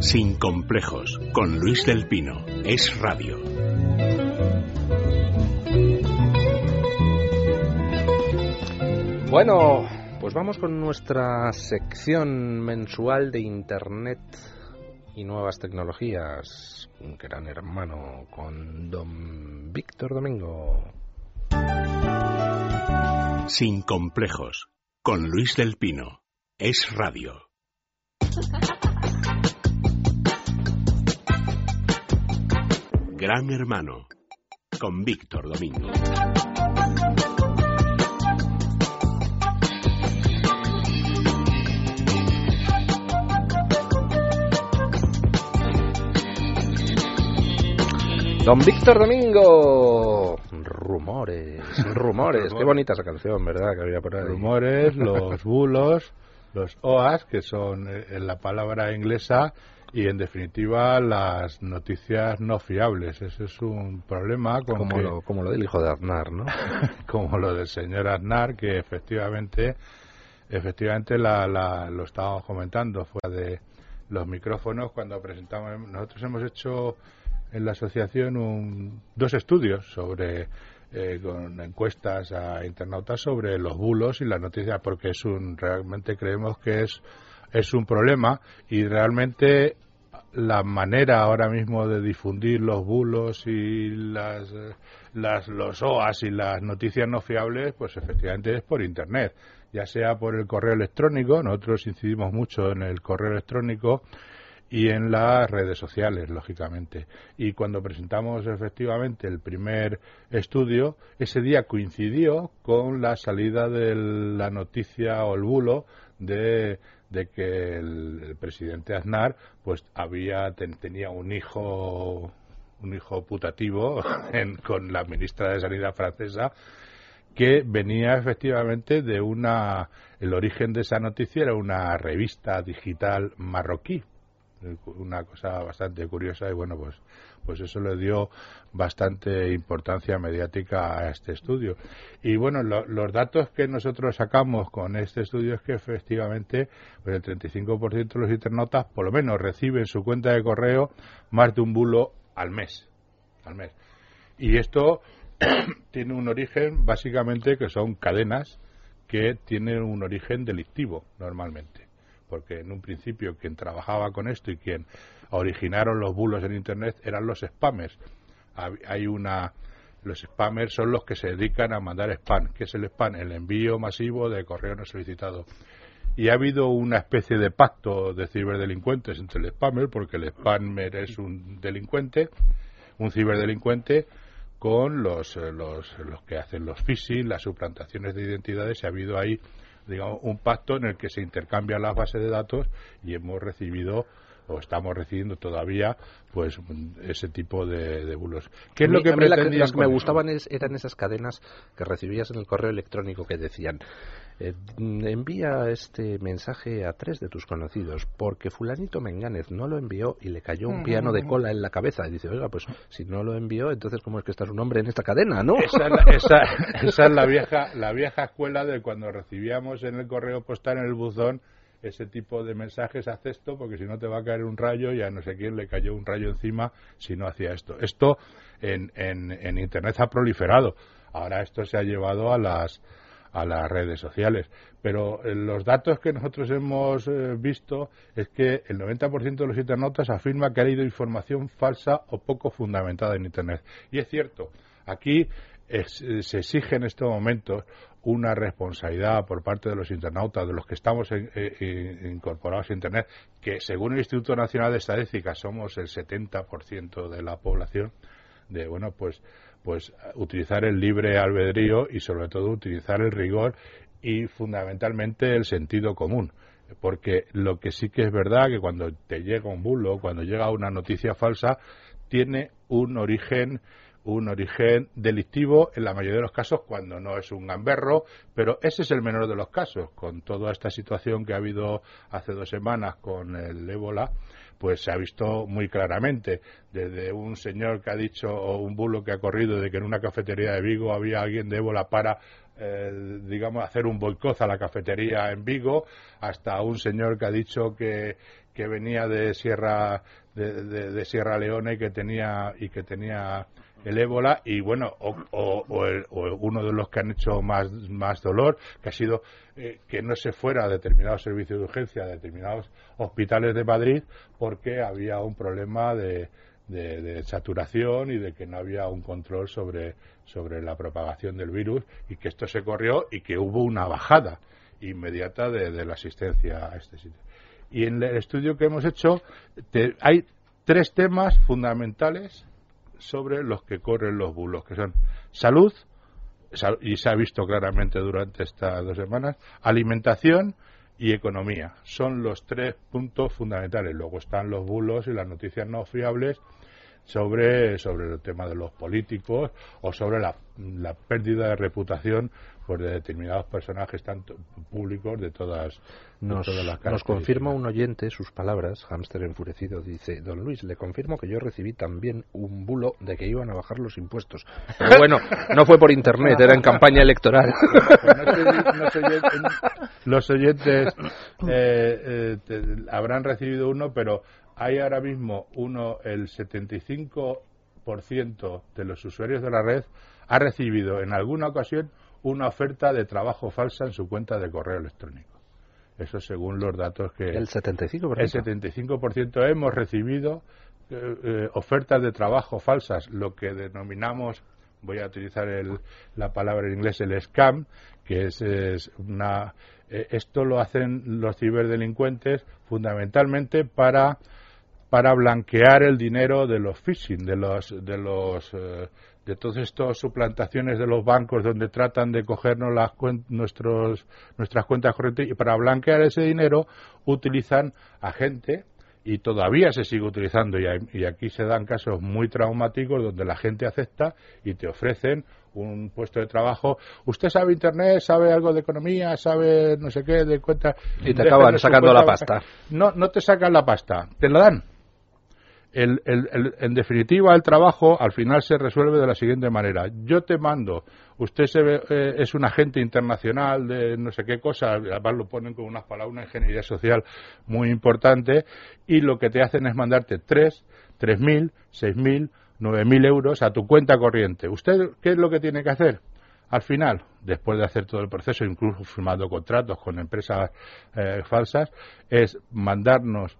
Sin complejos, con Luis del Pino. Es radio. Bueno, pues vamos con nuestra sección mensual de Internet y nuevas tecnologías. Un gran hermano con don Víctor Domingo. Sin complejos, con Luis del Pino. Es radio. Gran Hermano, con Víctor Domingo. Don Víctor Domingo. Rumores, rumores. Qué bonita esa canción, ¿verdad? Que había por ahí. Rumores, los bulos, los OAS, que son eh, en la palabra inglesa, y en definitiva las noticias no fiables. Ese es un problema con como, que- lo, como lo del hijo de Aznar, ¿no? como lo del señor Aznar, que efectivamente, efectivamente la, la- lo estábamos comentando fuera de los micrófonos cuando presentamos. Nosotros hemos hecho en la asociación un- dos estudios sobre eh, con encuestas a internautas sobre los bulos y las noticias, porque es un realmente creemos que es es un problema y realmente la manera ahora mismo de difundir los bulos y las, las los OAS y las noticias no fiables, pues efectivamente es por internet, ya sea por el correo electrónico, nosotros incidimos mucho en el correo electrónico y en las redes sociales, lógicamente. Y cuando presentamos efectivamente el primer estudio, ese día coincidió con la salida de la noticia o el bulo de, de que el, presidente Aznar pues había ten- tenía un hijo un hijo putativo en- con la ministra de Sanidad francesa que venía efectivamente de una el origen de esa noticia era una revista digital marroquí una cosa bastante curiosa y bueno pues pues eso le dio bastante importancia mediática a este estudio. Y bueno lo- los datos que nosotros sacamos con este estudio es que efectivamente pues el 35% de los internautas por lo menos reciben en su cuenta de correo más de un bulo al mes al mes. Y esto tiene un origen básicamente que son cadenas que tienen un origen delictivo normalmente porque en un principio quien trabajaba con esto y quien originaron los bulos en internet eran los spammers. Hay una los spammers son los que se dedican a mandar spam. ¿qué es el spam? el envío masivo de correo no solicitado. Y ha habido una especie de pacto de ciberdelincuentes entre el spammer porque el spammer es un delincuente un ciberdelincuente con los, eh, los, los que hacen los phishing, las suplantaciones de identidades, y ha habido ahí digamos, un pacto en el que se intercambian las bases de datos y hemos recibido o estamos recibiendo todavía pues ese tipo de, de bulos. ¿Qué es lo que a mí la las que me gustaban es- eran esas cadenas que recibías en el correo electrónico que decían eh, envía este mensaje a tres de tus conocidos porque fulanito Menganez no lo envió y le cayó un piano de cola en la cabeza. Y dice oiga pues si no lo envió entonces cómo es que está su nombre en esta cadena no Esa es, la, esa- esa es la vieja la vieja escuela de cuando recibíamos en el correo postal en el buzón ese tipo de mensajes haz esto porque si no te va a caer un rayo y a no sé quién le cayó un rayo encima si no hacía esto esto en, en, en internet ha proliferado. Ahora esto se ha llevado a las a las redes sociales. Pero eh, los datos que nosotros hemos eh, visto es que el 90% de los internautas afirma que ha leído información falsa o poco fundamentada en Internet. Y es cierto, aquí es- eh, se exige en estos momentos una responsabilidad por parte de los internautas, de los que estamos en- eh, incorporados a Internet, que según el Instituto Nacional de Estadística somos el 70% de la población, de bueno pues pues utilizar el libre albedrío y sobre todo utilizar el rigor y fundamentalmente el sentido común porque lo que sí que es verdad que cuando te llega un bulo cuando llega una noticia falsa tiene un origen un origen delictivo en la mayoría de los casos cuando no es un gamberro, pero ese es el menor de los casos. Con toda esta situación que ha habido hace dos semanas con el ébola, pues se ha visto muy claramente, desde un señor que ha dicho, o un bulo que ha corrido, de que en una cafetería de Vigo había alguien de ébola para eh, digamos, hacer un boicot a la cafetería en Vigo, hasta un señor que ha dicho que, que venía de Sierra de, Sierra Leone y que tenía y que tenía el ébola y bueno o, uno de los que han hecho más más dolor que ha sido eh, que no se fuera a determinados servicios de urgencia a determinados hospitales de Madrid porque había un problema de, de, saturación y de que no había un control sobre, sobre la propagación del virus y que esto se corrió y que hubo una bajada inmediata de, la asistencia a este sitio. Y en el estudio que hemos hecho hay tres temas fundamentales sobre los que corren los bulos, que son salud, y se ha visto claramente durante estas dos semanas, alimentación y economía. Son los tres puntos fundamentales. Luego están los bulos y las noticias no fiables sobre, sobre el tema de los políticos o sobre la, la pérdida de reputación por de determinados personajes tanto públicos de todas, nos, de todas las Nos confirma un oyente sus palabras, hámster enfurecido, dice, don Luis, le confirmo que yo recibí también un bulo de que iban a bajar los impuestos. Pero bueno, no fue por internet, era en campaña electoral. los oyentes eh, eh, habrán recibido uno, pero hay ahora mismo uno, el 75% de los usuarios de la red ha recibido en alguna ocasión una oferta de trabajo falsa en su cuenta de correo electrónico. Eso según los datos que... El 75%. El 75% hemos recibido eh, eh, ofertas de trabajo falsas, lo que denominamos, voy a utilizar el, la palabra en inglés, el scam, que es, es una... Eh, esto lo hacen los ciberdelincuentes fundamentalmente para para blanquear el dinero de los phishing, de los de los eh, de todas estas suplantaciones de los bancos donde tratan de cogernos las nuestros nuestras cuentas corrientes y para blanquear ese dinero utilizan a gente y todavía se sigue utilizando y, y aquí se dan casos muy traumáticos donde la gente acepta y te ofrecen un puesto de trabajo. Usted sabe internet, sabe algo de economía, sabe no sé qué de cuenta y te acaban sacando la pasta. No, no te sacan la pasta, te la dan el, el, en definitiva, el trabajo al final se resuelve de la siguiente manera. Yo te mando, usted se eh, es un agente internacional de no sé qué cosa, además lo ponen con unas palabras, una ingeniería social muy importante, y lo que te hacen es mandarte tres, tres mil, seis mil, nueve mil euros a tu cuenta corriente. ¿Usted qué es lo que tiene que hacer? Al final, después de hacer todo el proceso, incluso firmando contratos con empresas eh, falsas, es mandarnos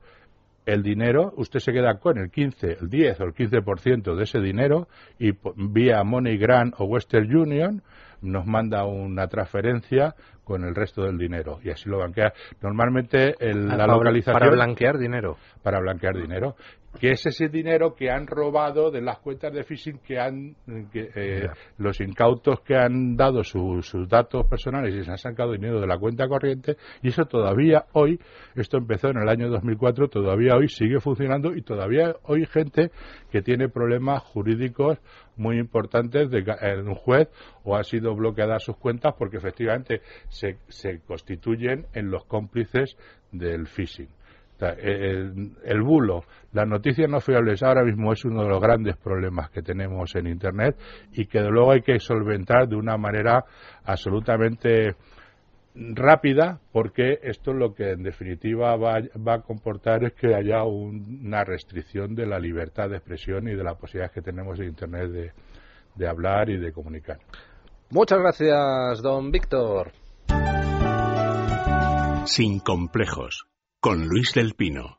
el dinero, usted se queda con el 15, el 10 o el 15% de ese dinero y vía MoneyGram o Western Union nos manda una transferencia con el resto del dinero y así lo banquea. Normalmente el, la localización para blanquear dinero, para blanquear dinero, que es ese dinero que han robado de las cuentas de phishing que han eh, los incautos que han dado sus datos personales y se han sacado dinero de la cuenta corriente y eso todavía hoy esto empezó en el año 2004 todavía hoy sigue funcionando y todavía hoy gente que tiene problemas jurídicos muy importantes de, en un juez o ha sido bloqueadas sus cuentas porque efectivamente se, se constituyen en los cómplices del phishing el, bulo, las noticias no fiables ahora mismo es uno de los grandes problemas que tenemos en Internet y que de luego hay que solventar de una manera absolutamente rápida porque esto lo que en definitiva va, a comportar es que haya una restricción de la libertad de expresión y de la posibilidad que tenemos en Internet de, de hablar y de comunicar. Muchas gracias, don Víctor. Sin complejos con Luis del Pino.